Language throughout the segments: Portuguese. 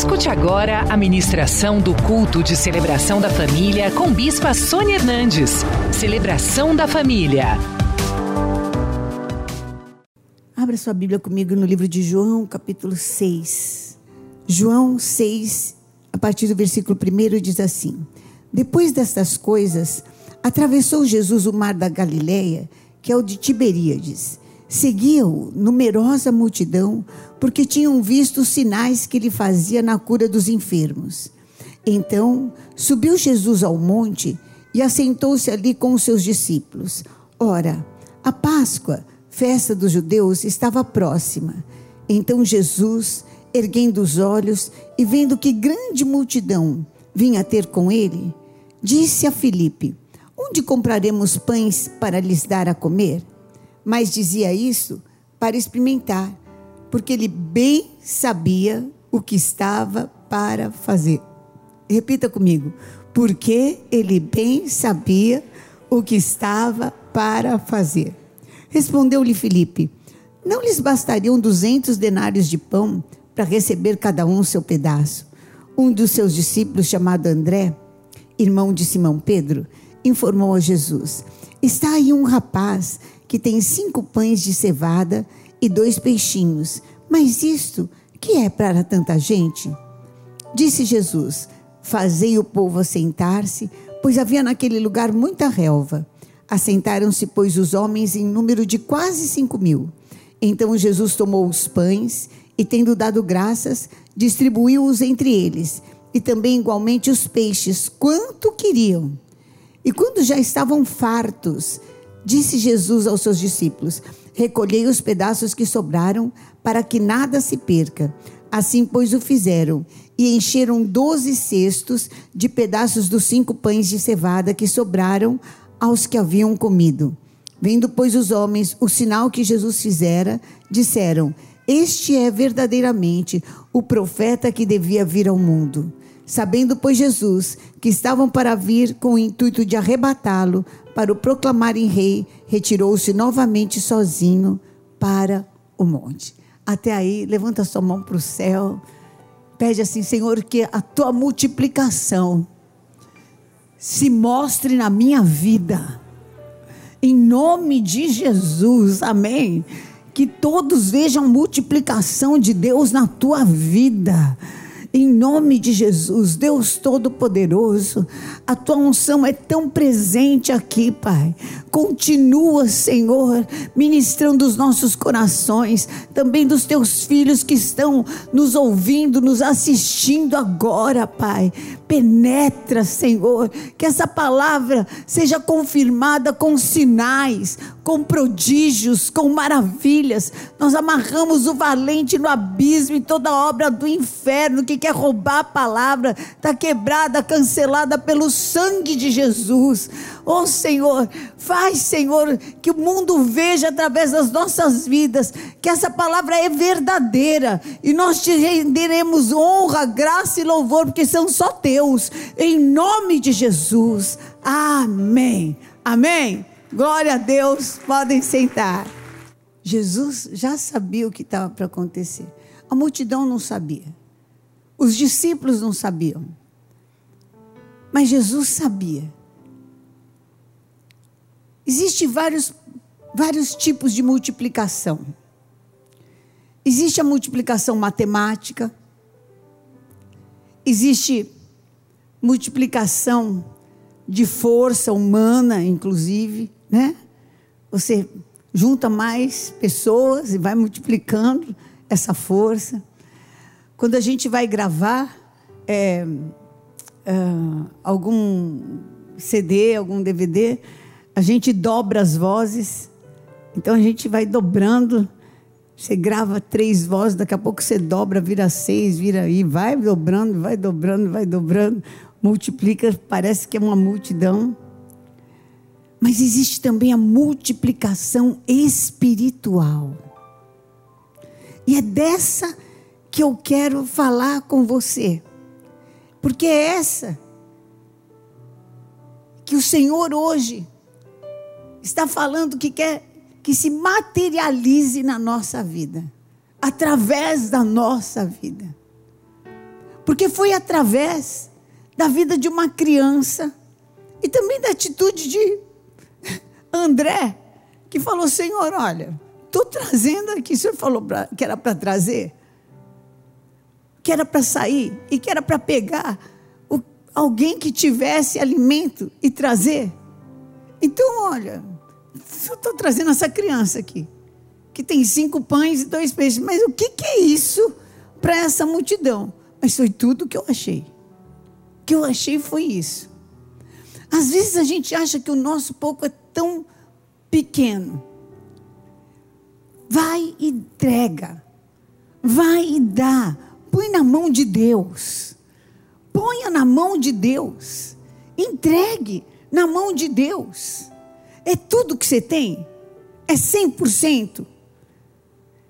Escute agora a ministração do culto de celebração da família com Bispa Sônia Hernandes. Celebração da família. Abra sua Bíblia comigo no livro de João, capítulo 6. João 6, a partir do versículo 1 diz assim: Depois destas coisas, atravessou Jesus o mar da Galileia, que é o de Tiberíades. Seguia-o numerosa multidão, porque tinham visto os sinais que ele fazia na cura dos enfermos. Então subiu Jesus ao monte e assentou-se ali com os seus discípulos. Ora, a Páscoa, festa dos judeus, estava próxima. Então Jesus, erguendo os olhos e vendo que grande multidão vinha ter com ele, disse a Filipe: Onde compraremos pães para lhes dar a comer? Mas dizia isso para experimentar, porque ele bem sabia o que estava para fazer. Repita comigo. Porque ele bem sabia o que estava para fazer. Respondeu-lhe Filipe: Não lhes bastariam duzentos denários de pão para receber cada um seu pedaço? Um dos seus discípulos, chamado André, irmão de Simão Pedro, informou a Jesus: Está aí um rapaz que tem cinco pães de cevada e dois peixinhos. Mas isto, que é para tanta gente? Disse Jesus: Fazei o povo assentar-se, pois havia naquele lugar muita relva. Assentaram-se, pois, os homens em número de quase cinco mil. Então Jesus tomou os pães e, tendo dado graças, distribuiu-os entre eles, e também igualmente os peixes, quanto queriam. E quando já estavam fartos, Disse Jesus aos seus discípulos: Recolhei os pedaços que sobraram, para que nada se perca. Assim, pois, o fizeram, e encheram doze cestos de pedaços dos cinco pães de cevada que sobraram aos que haviam comido. Vendo, pois, os homens o sinal que Jesus fizera, disseram: Este é verdadeiramente o profeta que devia vir ao mundo. Sabendo, pois, Jesus que estavam para vir com o intuito de arrebatá-lo, para o proclamarem rei, retirou-se novamente sozinho para o monte. Até aí, levanta sua mão para o céu, pede assim, Senhor, que a tua multiplicação se mostre na minha vida. Em nome de Jesus, amém. Que todos vejam multiplicação de Deus na tua vida em nome de Jesus, Deus Todo-Poderoso, a tua unção é tão presente aqui, Pai. Continua, Senhor, ministrando os nossos corações, também dos teus filhos que estão nos ouvindo, nos assistindo agora, Pai. Penetra, Senhor, que essa palavra seja confirmada com sinais, com prodígios, com maravilhas. Nós amarramos o valente no abismo e toda obra do inferno que quer roubar a palavra está quebrada, cancelada pelo sangue de Jesus. Oh Senhor, faz, Senhor, que o mundo veja através das nossas vidas que essa palavra é verdadeira e nós te renderemos honra, graça e louvor, porque são só teus, em nome de Jesus. Amém. Amém. Glória a Deus, podem sentar. Jesus já sabia o que estava para acontecer. A multidão não sabia. Os discípulos não sabiam. Mas Jesus sabia. Existem vários, vários tipos de multiplicação. Existe a multiplicação matemática, existe multiplicação de força humana, inclusive né? Você junta mais pessoas e vai multiplicando essa força. Quando a gente vai gravar é, é, algum CD, algum DVD, a gente dobra as vozes. Então a gente vai dobrando. Você grava três vozes, daqui a pouco você dobra, vira seis, vira aí, vai dobrando, vai dobrando, vai dobrando, multiplica, parece que é uma multidão. Mas existe também a multiplicação espiritual. E é dessa que eu quero falar com você. Porque é essa que o Senhor hoje está falando que quer que se materialize na nossa vida, através da nossa vida. Porque foi através da vida de uma criança e também da atitude de André, que falou: Senhor, olha, estou trazendo aqui, o senhor falou pra, que era para trazer, que era para sair e que era para pegar o, alguém que tivesse alimento e trazer. Então, olha, eu estou trazendo essa criança aqui, que tem cinco pães e dois peixes, mas o que, que é isso para essa multidão? Mas foi tudo que eu achei. O que eu achei foi isso. Às vezes a gente acha que o nosso pouco é tão pequeno. Vai e entrega. Vai e dá. Põe na mão de Deus. Ponha na mão de Deus. Entregue na mão de Deus. É tudo que você tem? É 100%?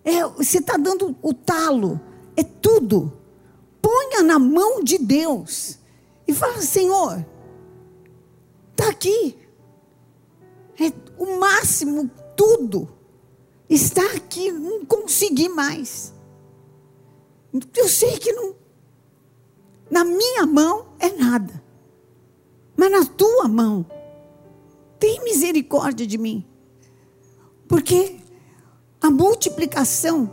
É, você está dando o talo. É tudo. Ponha na mão de Deus. E fala, Senhor, está aqui. É o máximo, tudo. Está aqui, não consegui mais. Eu sei que não. Na minha mão é nada. Mas na tua mão, tem misericórdia de mim. Porque a multiplicação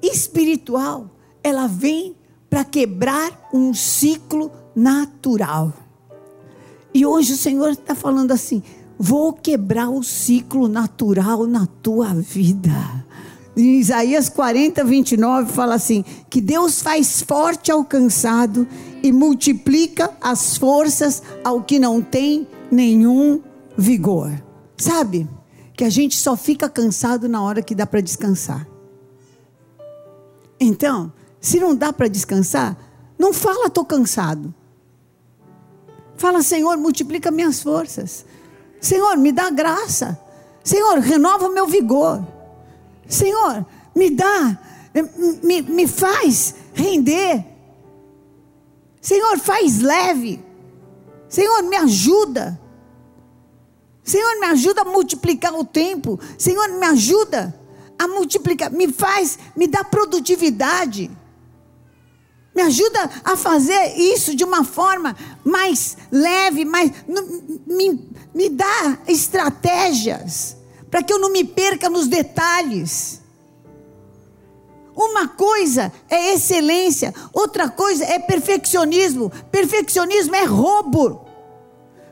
espiritual, ela vem para quebrar um ciclo natural. E hoje o Senhor está falando assim: vou quebrar o ciclo natural na tua vida. Em Isaías 40, 29 fala assim: que Deus faz forte ao cansado e multiplica as forças ao que não tem nenhum vigor. Sabe? Que a gente só fica cansado na hora que dá para descansar. Então, se não dá para descansar, não fala estou cansado. Fala, Senhor, multiplica minhas forças. Senhor, me dá graça. Senhor, renova meu vigor. Senhor, me dá, me, me faz render. Senhor, faz leve. Senhor, me ajuda. Senhor, me ajuda a multiplicar o tempo. Senhor, me ajuda a multiplicar. Me faz, me dá produtividade. Me ajuda a fazer isso de uma forma mais leve, mais. Me, me dá estratégias para que eu não me perca nos detalhes. Uma coisa é excelência, outra coisa é perfeccionismo. Perfeccionismo é roubo.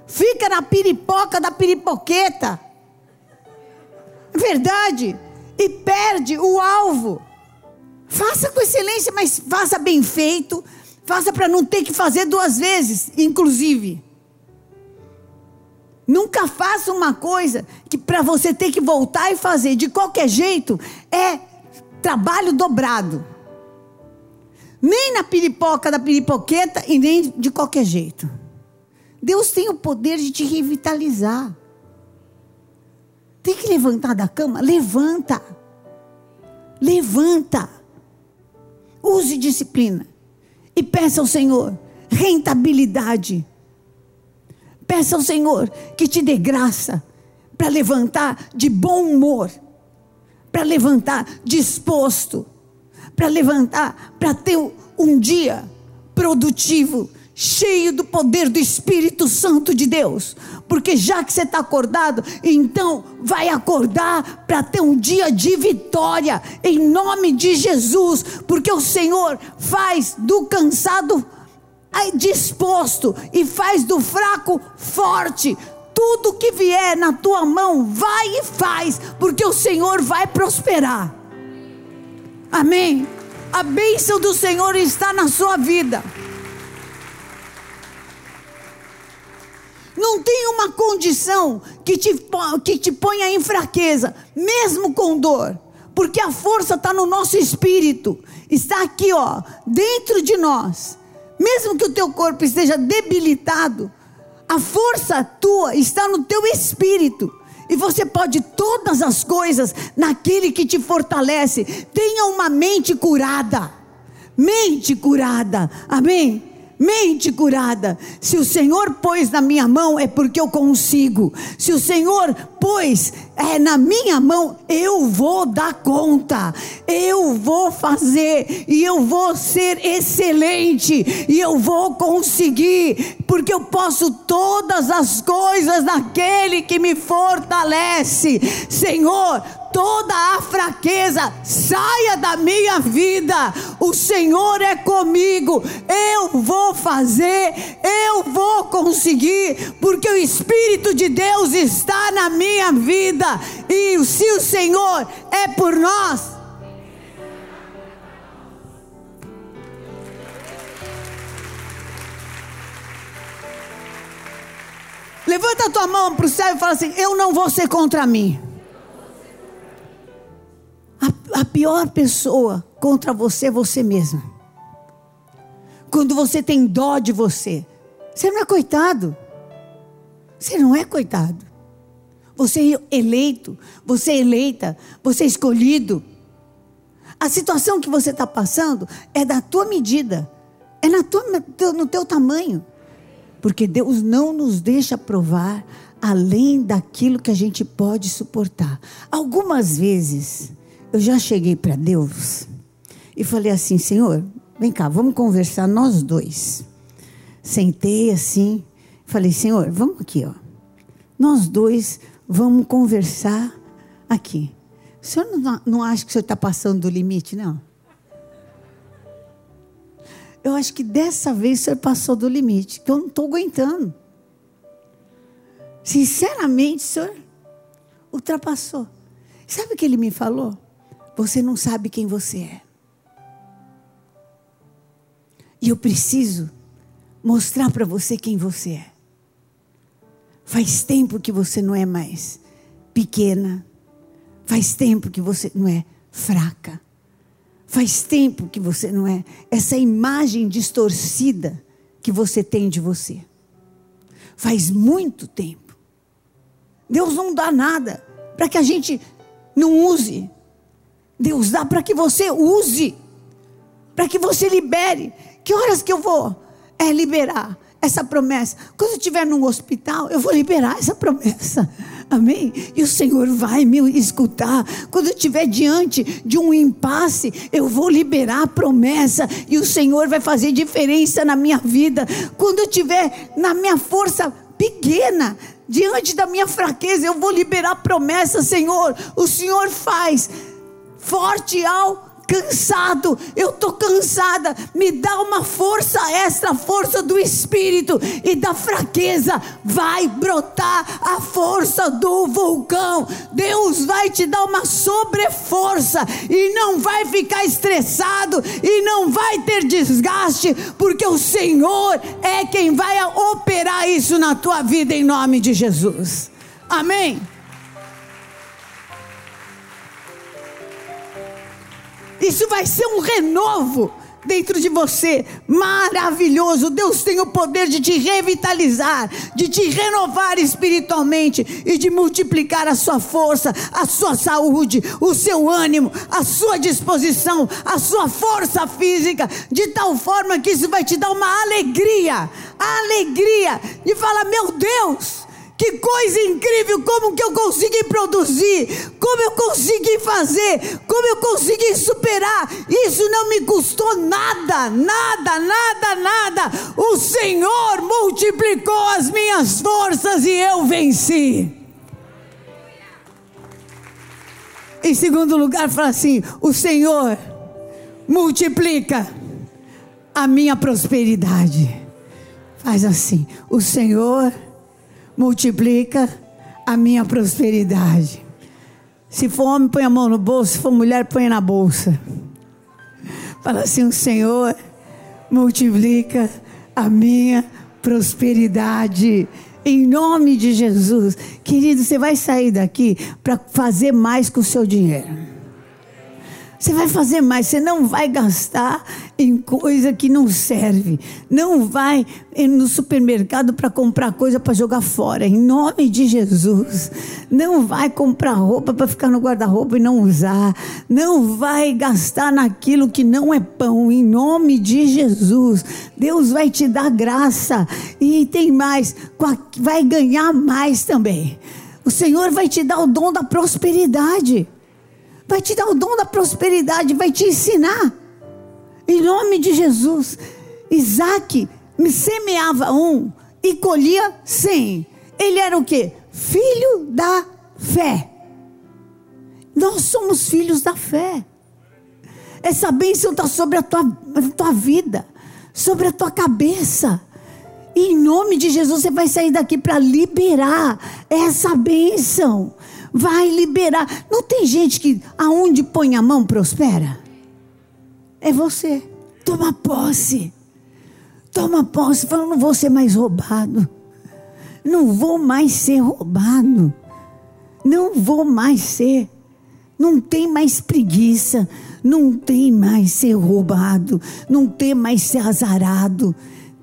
Fica na piripoca da piripoqueta. É verdade. E perde o alvo. Faça com excelência, mas faça bem feito. Faça para não ter que fazer duas vezes, inclusive. Nunca faça uma coisa que para você ter que voltar e fazer de qualquer jeito é trabalho dobrado. Nem na piripoca da piripoqueta e nem de qualquer jeito. Deus tem o poder de te revitalizar. Tem que levantar da cama? Levanta. Levanta. Use disciplina. E peça ao Senhor rentabilidade. Peça ao Senhor que te dê graça para levantar de bom humor, para levantar disposto, para levantar, para ter um dia produtivo, cheio do poder do Espírito Santo de Deus. Porque já que você está acordado, então vai acordar para ter um dia de vitória, em nome de Jesus. Porque o Senhor faz do cansado disposto e faz do fraco forte. Tudo que vier na tua mão, vai e faz, porque o Senhor vai prosperar. Amém. A bênção do Senhor está na sua vida. Não tem uma condição que te, que te ponha em fraqueza, mesmo com dor, porque a força está no nosso espírito, está aqui, ó, dentro de nós. Mesmo que o teu corpo esteja debilitado, a força tua está no teu espírito. E você pode todas as coisas naquele que te fortalece. Tenha uma mente curada. Mente curada. Amém? Mente curada. Se o Senhor pôs na minha mão, é porque eu consigo. Se o Senhor pôs é, na minha mão, eu vou dar conta. Eu vou fazer e eu vou ser excelente e eu vou conseguir, porque eu posso todas as coisas naquele que me fortalece. Senhor, toda a fraqueza saia da minha vida. O Senhor é comigo. Eu vou fazer, eu vou conseguir, porque o Espírito de Deus está na minha vida. E se o Senhor é por nós, Levanta a tua mão para o céu e fala assim: Eu não vou ser contra mim a, a pior pessoa contra você é você mesmo. Quando você tem dó de você, você não é coitado. Você não é coitado. Você é eleito, você é eleita, você é escolhido. A situação que você está passando é da tua medida, é na tua, no teu tamanho. Porque Deus não nos deixa provar além daquilo que a gente pode suportar. Algumas vezes, eu já cheguei para Deus e falei assim: Senhor, vem cá, vamos conversar nós dois. Sentei assim, falei: Senhor, vamos aqui, ó. Nós dois vamos conversar aqui. O senhor não, não acha que o senhor está passando do limite, não? Eu acho que dessa vez o senhor passou do limite, que eu não estou aguentando. Sinceramente, senhor ultrapassou. Sabe o que ele me falou? Você não sabe quem você é. E eu preciso mostrar para você quem você é. Faz tempo que você não é mais pequena. Faz tempo que você não é fraca. Faz tempo que você não é essa imagem distorcida que você tem de você. Faz muito tempo. Deus não dá nada para que a gente não use Deus dá para que você use, para que você libere. Que horas que eu vou é liberar essa promessa? Quando eu estiver num hospital, eu vou liberar essa promessa. Amém? E o Senhor vai me escutar. Quando eu estiver diante de um impasse, eu vou liberar a promessa e o Senhor vai fazer diferença na minha vida. Quando eu estiver na minha força pequena, diante da minha fraqueza, eu vou liberar a promessa, Senhor. O Senhor faz forte ao cansado, eu estou cansada, me dá uma força extra, força do espírito, e da fraqueza vai brotar a força do vulcão. Deus vai te dar uma sobreforça, e não vai ficar estressado, e não vai ter desgaste, porque o Senhor é quem vai operar isso na tua vida, em nome de Jesus. Amém. Isso vai ser um renovo dentro de você, maravilhoso. Deus tem o poder de te revitalizar, de te renovar espiritualmente e de multiplicar a sua força, a sua saúde, o seu ânimo, a sua disposição, a sua força física, de tal forma que isso vai te dar uma alegria, alegria de falar: meu Deus. Que coisa incrível, como que eu consegui produzir, como eu consegui fazer, como eu consegui superar. Isso não me custou nada, nada, nada, nada. O Senhor multiplicou as minhas forças e eu venci. Em segundo lugar, fala assim: o Senhor multiplica a minha prosperidade. Faz assim: o Senhor multiplica a minha prosperidade. Se for homem, põe a mão no bolso, se for mulher, põe na bolsa. Fala assim: o Senhor multiplica a minha prosperidade. Em nome de Jesus. Querido, você vai sair daqui para fazer mais com o seu dinheiro. Você vai fazer mais, você não vai gastar em coisa que não serve. Não vai no supermercado para comprar coisa para jogar fora, em nome de Jesus. Não vai comprar roupa para ficar no guarda-roupa e não usar. Não vai gastar naquilo que não é pão, em nome de Jesus. Deus vai te dar graça e tem mais, vai ganhar mais também. O Senhor vai te dar o dom da prosperidade. Vai te dar o dom da prosperidade, vai te ensinar. Em nome de Jesus. Isaac me semeava um e colhia cem. Ele era o que? Filho da fé. Nós somos filhos da fé. Essa bênção está sobre a tua, a tua vida, sobre a tua cabeça. E em nome de Jesus, você vai sair daqui para liberar essa bênção. Vai liberar. Não tem gente que aonde põe a mão prospera? É você. Toma posse. Toma posse. Fala, não vou ser mais roubado. Não vou mais ser roubado. Não vou mais ser. Não tem mais preguiça. Não tem mais ser roubado. Não tem mais ser azarado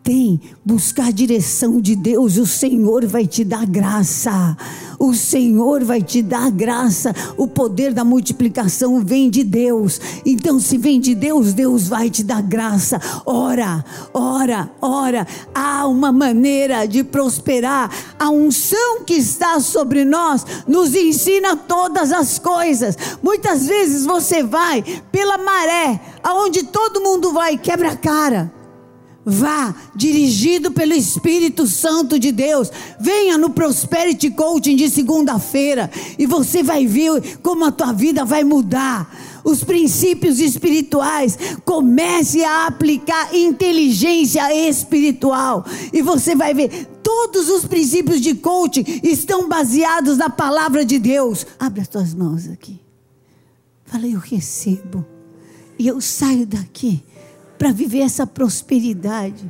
tem, buscar a direção de Deus, o Senhor vai te dar graça. O Senhor vai te dar graça. O poder da multiplicação vem de Deus. Então, se vem de Deus, Deus vai te dar graça. Ora, ora, ora. Há uma maneira de prosperar. A unção que está sobre nós nos ensina todas as coisas. Muitas vezes você vai pela maré, aonde todo mundo vai, quebra a cara. Vá, dirigido pelo Espírito Santo de Deus. Venha no Prosperity Coaching de segunda-feira e você vai ver como a tua vida vai mudar. Os princípios espirituais, comece a aplicar inteligência espiritual e você vai ver todos os princípios de coaching estão baseados na palavra de Deus. Abre as tuas mãos aqui. Fala, eu recebo e eu saio daqui para viver essa prosperidade.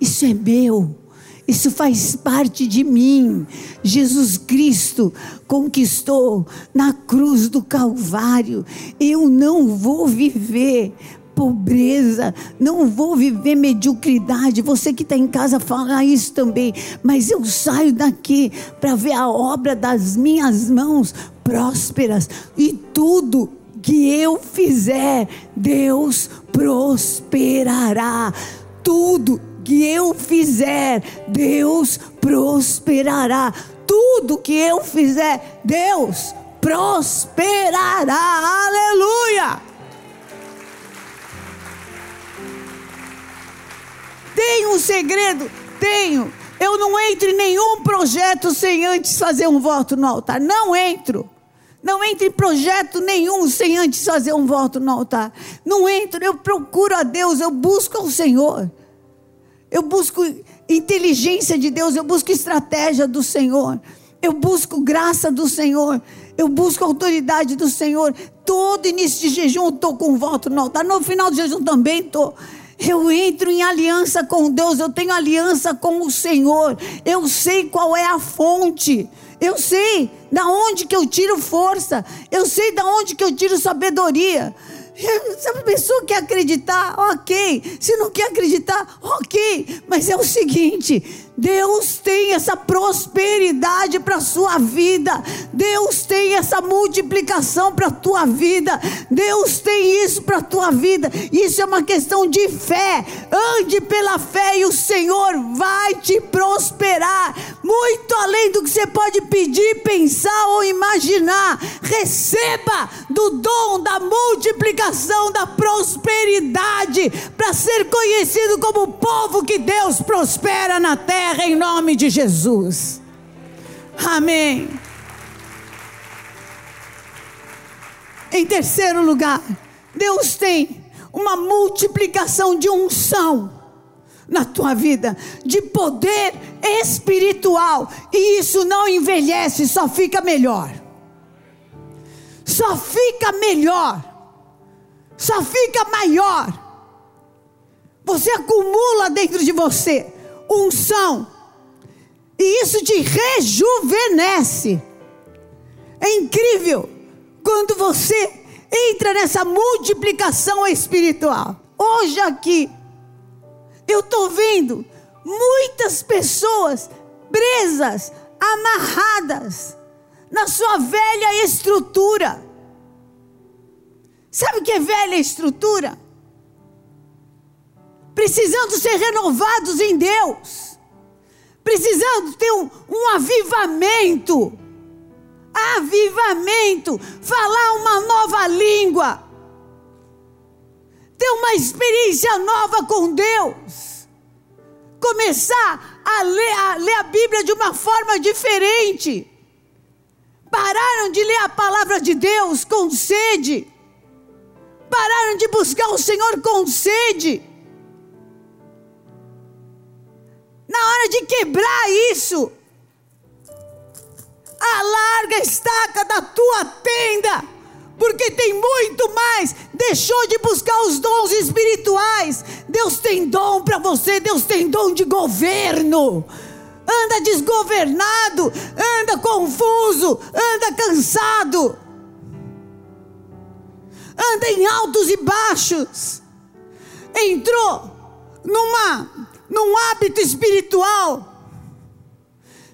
Isso é meu. Isso faz parte de mim. Jesus Cristo conquistou na cruz do Calvário. Eu não vou viver pobreza, não vou viver mediocridade. Você que está em casa fala isso também, mas eu saio daqui para ver a obra das minhas mãos prósperas e tudo que eu fizer, Deus prosperará. Tudo que eu fizer, Deus prosperará. Tudo que eu fizer, Deus prosperará. Aleluia! Tenho um segredo? Tenho. Eu não entro em nenhum projeto sem antes fazer um voto no altar. Não entro. Não entre em projeto nenhum sem antes fazer um voto no altar. Não entro, eu procuro a Deus, eu busco ao Senhor. Eu busco inteligência de Deus, eu busco estratégia do Senhor. Eu busco graça do Senhor. Eu busco autoridade do Senhor. Todo início de jejum eu estou com voto no altar. No final do jejum também estou. Eu entro em aliança com Deus, eu tenho aliança com o Senhor. Eu sei qual é a fonte. Eu sei da onde que eu tiro força. Eu sei da onde que eu tiro sabedoria. Se a pessoa quer acreditar, ok. Se não quer acreditar, ok. Mas é o seguinte: Deus tem essa prosperidade para a sua vida. Deus tem essa multiplicação para a tua vida. Deus tem isso para a tua vida. Isso é uma questão de fé. Ande pela fé e o Senhor vai te prosperar. Muito além do que você pode pedir, pensar ou imaginar. Receba do dom da multiplicação, da prosperidade, para ser conhecido como o povo que Deus prospera na terra terra em nome de Jesus. Amém. Em terceiro lugar, Deus tem uma multiplicação de unção na tua vida, de poder espiritual, e isso não envelhece, só fica melhor. Só fica melhor. Só fica maior. Você acumula dentro de você unção. E isso te rejuvenesce. É incrível quando você entra nessa multiplicação espiritual. hoje aqui, eu estou vendo muitas pessoas presas, amarradas na sua velha estrutura. Sabe o que é velha estrutura? Precisando ser renovados em Deus, precisando ter um, um avivamento. Avivamento, falar uma nova língua, ter uma experiência nova com Deus, começar a ler, a ler a Bíblia de uma forma diferente. Pararam de ler a palavra de Deus com sede, pararam de buscar o Senhor com sede. Hora de quebrar isso, alarga a estaca da tua tenda, porque tem muito mais. Deixou de buscar os dons espirituais. Deus tem dom para você, Deus tem dom de governo. Anda desgovernado, anda confuso, anda cansado, anda em altos e baixos. Entrou numa num hábito espiritual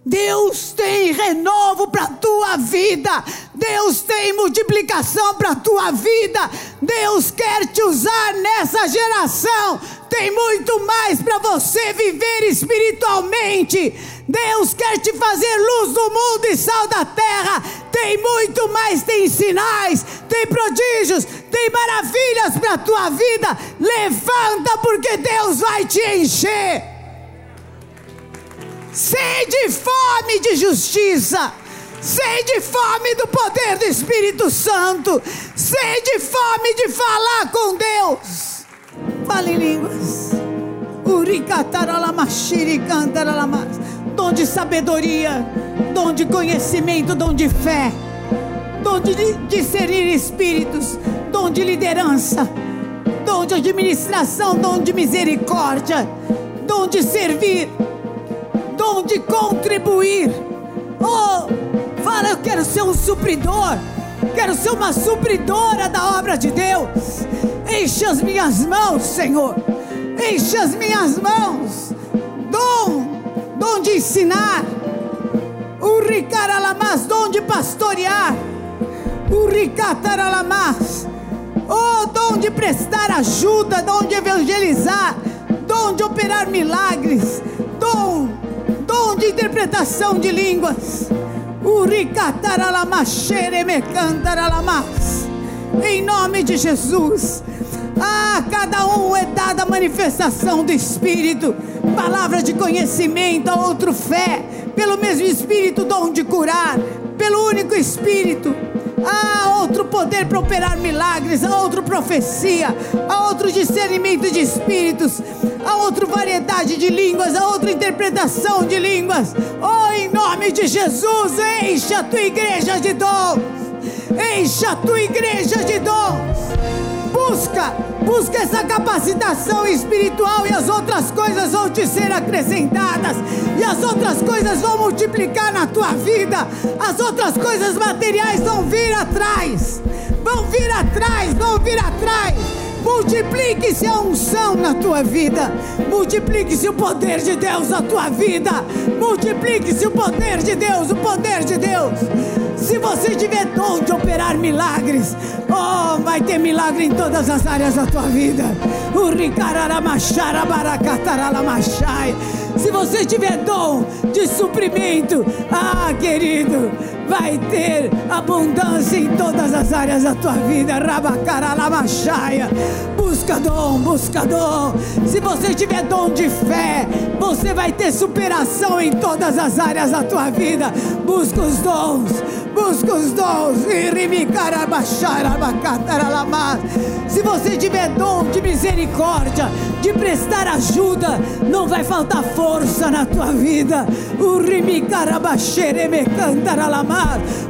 Deus tem renovo para a tua vida. Deus tem multiplicação para a tua vida. Deus quer te usar nessa geração. Tem muito mais para você viver espiritualmente. Deus quer te fazer luz do mundo e sal da terra. Tem muito mais, tem sinais, tem prodígios, tem maravilhas para a tua vida. Levanta, porque Deus vai te encher sede fome de justiça, sede fome do poder do Espírito Santo, sede fome de falar com Deus. Fale línguas. Dom de sabedoria, dom de conhecimento, dom de fé, dom de discernir espíritos, dom de liderança, dom de administração, dom de misericórdia, dom de servir dom de contribuir. Oh, fala, eu quero ser um supridor. Quero ser uma supridora da obra de Deus. Enche as minhas mãos, Senhor. Enche as minhas mãos. Dom, dom de ensinar. O ricaralamas, dom de pastorear. Oh, dom de prestar ajuda, dom de evangelizar, dom de operar milagres, dom dom de interpretação de línguas. Em nome de Jesus. A cada um é dada a manifestação do Espírito, palavra de conhecimento, a outro fé, pelo mesmo Espírito, dom de curar, pelo único Espírito há outro poder para operar milagres, há outra profecia, há outro discernimento de espíritos, há outra variedade de línguas, há outra interpretação de línguas. Oh, em nome de Jesus, enche a tua igreja de dons, enche a tua igreja de dons. Busca, busca essa capacitação espiritual e as outras coisas vão te ser acrescentadas, e as outras coisas vão multiplicar na tua vida, as outras coisas materiais vão vir atrás, vão vir atrás, vão vir atrás. Multiplique-se a unção na tua vida. Multiplique-se o poder de Deus na tua vida. Multiplique-se o poder de Deus, o poder de Deus. Se você tiver dom de operar milagres, oh, vai ter milagre em todas as áreas da tua vida. Se você tiver dom de suprimento, ah, querido, vai ter abundância em todas as áreas da tua vida. Rabacaralamachaia. Busca dom, busca dom. Se você tiver dom de fé, você vai ter superação em todas as áreas da tua vida. Busca os dons, busca os dons. Se você tiver dom de misericórdia, de prestar ajuda, não vai faltar força na tua vida.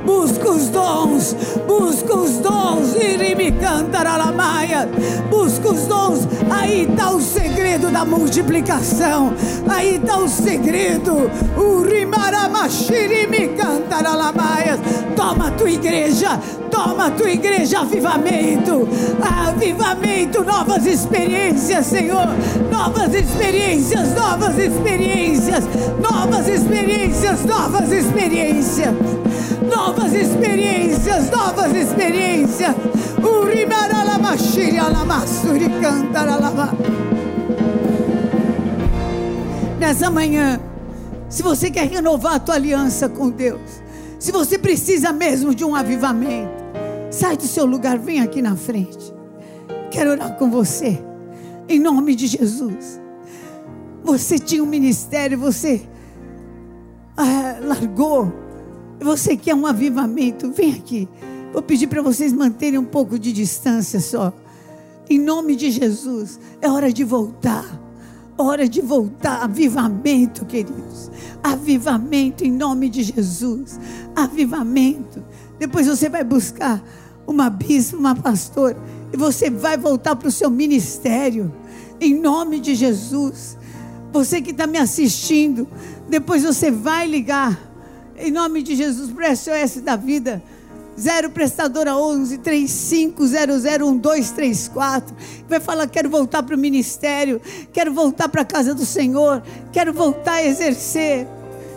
Busca os dons, busca os dons. Busca os dons, aí está o segredo da multiplicação. Aí está o segredo. Toma a tua igreja, toma a tua igreja, avivamento, avivamento, novas experiências, Senhor, novas experiências, novas experiências, novas experiências, novas experiências, novas experiências, novas experiências. Nessa manhã, se você quer renovar a tua aliança com Deus, se você precisa mesmo de um avivamento, sai do seu lugar, vem aqui na frente. Quero orar com você, em nome de Jesus. Você tinha um ministério, você ah, largou, você quer um avivamento, vem aqui. Vou pedir para vocês manterem um pouco de distância só. Em nome de Jesus, é hora de voltar. Hora de voltar, avivamento, queridos. Avivamento em nome de Jesus. Avivamento. Depois você vai buscar uma bispa, uma pastora, e você vai voltar para o seu ministério. Em nome de Jesus. Você que está me assistindo, depois você vai ligar. Em nome de Jesus, para SOS da vida. 0 prestadora 11 35001234. Vai falar: quero voltar para o ministério, quero voltar para a casa do Senhor, quero voltar a exercer.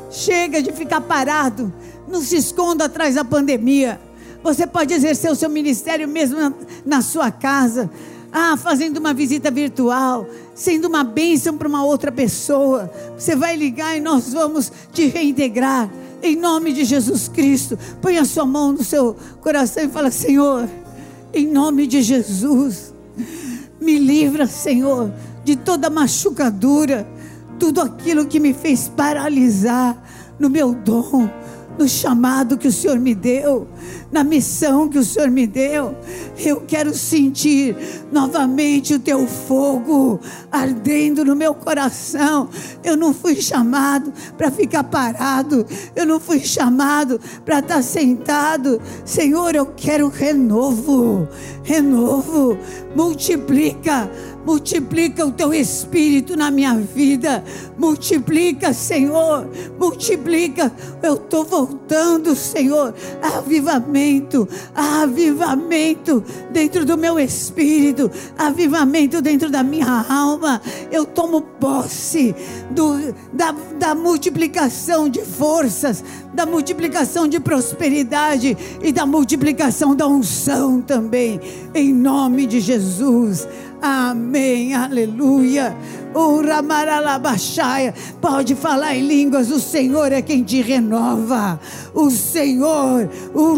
Chega de ficar parado, não se esconda atrás da pandemia. Você pode exercer o seu ministério mesmo na, na sua casa. Ah, fazendo uma visita virtual, sendo uma bênção para uma outra pessoa. Você vai ligar e nós vamos te reintegrar. Em nome de Jesus Cristo, põe a sua mão no seu coração e fala: Senhor, em nome de Jesus, me livra, Senhor, de toda machucadura, tudo aquilo que me fez paralisar no meu dom no chamado que o Senhor me deu, na missão que o Senhor me deu. Eu quero sentir novamente o teu fogo ardendo no meu coração. Eu não fui chamado para ficar parado, eu não fui chamado para estar sentado. Senhor, eu quero renovo, renovo, multiplica multiplica o teu espírito na minha vida, multiplica, Senhor, multiplica. Eu estou voltando, Senhor, avivamento, avivamento dentro do meu espírito, avivamento dentro da minha alma. Eu tomo posse do, da, da multiplicação de forças, da multiplicação de prosperidade e da multiplicação da unção também, em nome de Jesus. Amém, aleluia. Pode falar em línguas, o Senhor é quem te renova. O Senhor, o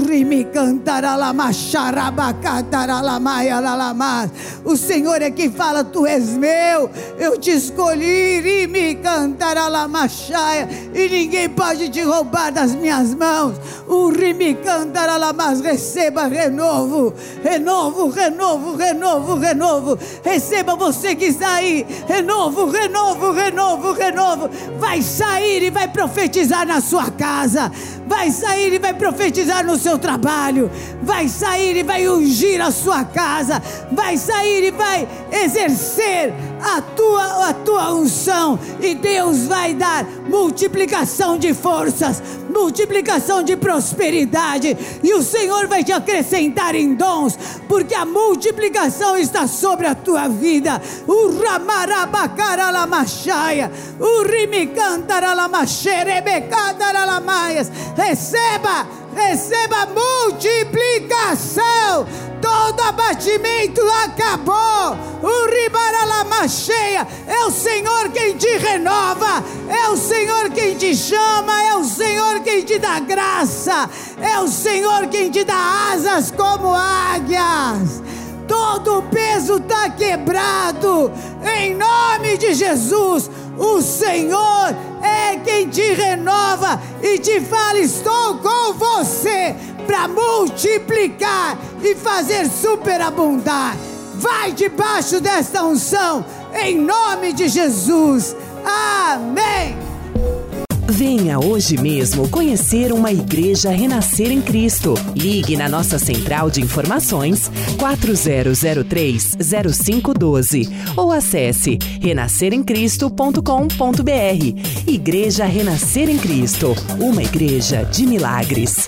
O Senhor é quem fala, tu és meu, eu te escolhi, e ninguém pode te roubar das minhas mãos. O receba renovo, renovo, renovo, renovo, renovo. Receba você que está aí, renovo renovo, renovo, renovo, renovo. Vai sair e vai profetizar na sua casa. Vai sair e vai profetizar no seu trabalho. Vai sair e vai ungir a sua casa. Vai sair e vai exercer a tua, a tua unção. E Deus vai dar multiplicação de forças, multiplicação de prosperidade. E o Senhor vai te acrescentar em dons, porque a multiplicação está sobre a tua vida. O ramarabacaralamachaia, o rimicantaralamaxerebecadaralamayas receba, receba multiplicação. Todo abatimento acabou. Ribaralamacheia é o Senhor quem te renova, é o Senhor quem te chama, é o Senhor quem te dá graça, é o Senhor quem te dá asas como águias todo peso está quebrado, em nome de Jesus. O Senhor é quem te renova e te fala: Estou com você para multiplicar e fazer superabundar. Vai debaixo desta unção, em nome de Jesus. Amém. Venha hoje mesmo conhecer uma igreja renascer em Cristo. Ligue na nossa central de informações 4003-0512 ou acesse renasceremcristo.com.br. Igreja Renascer em Cristo, uma igreja de milagres.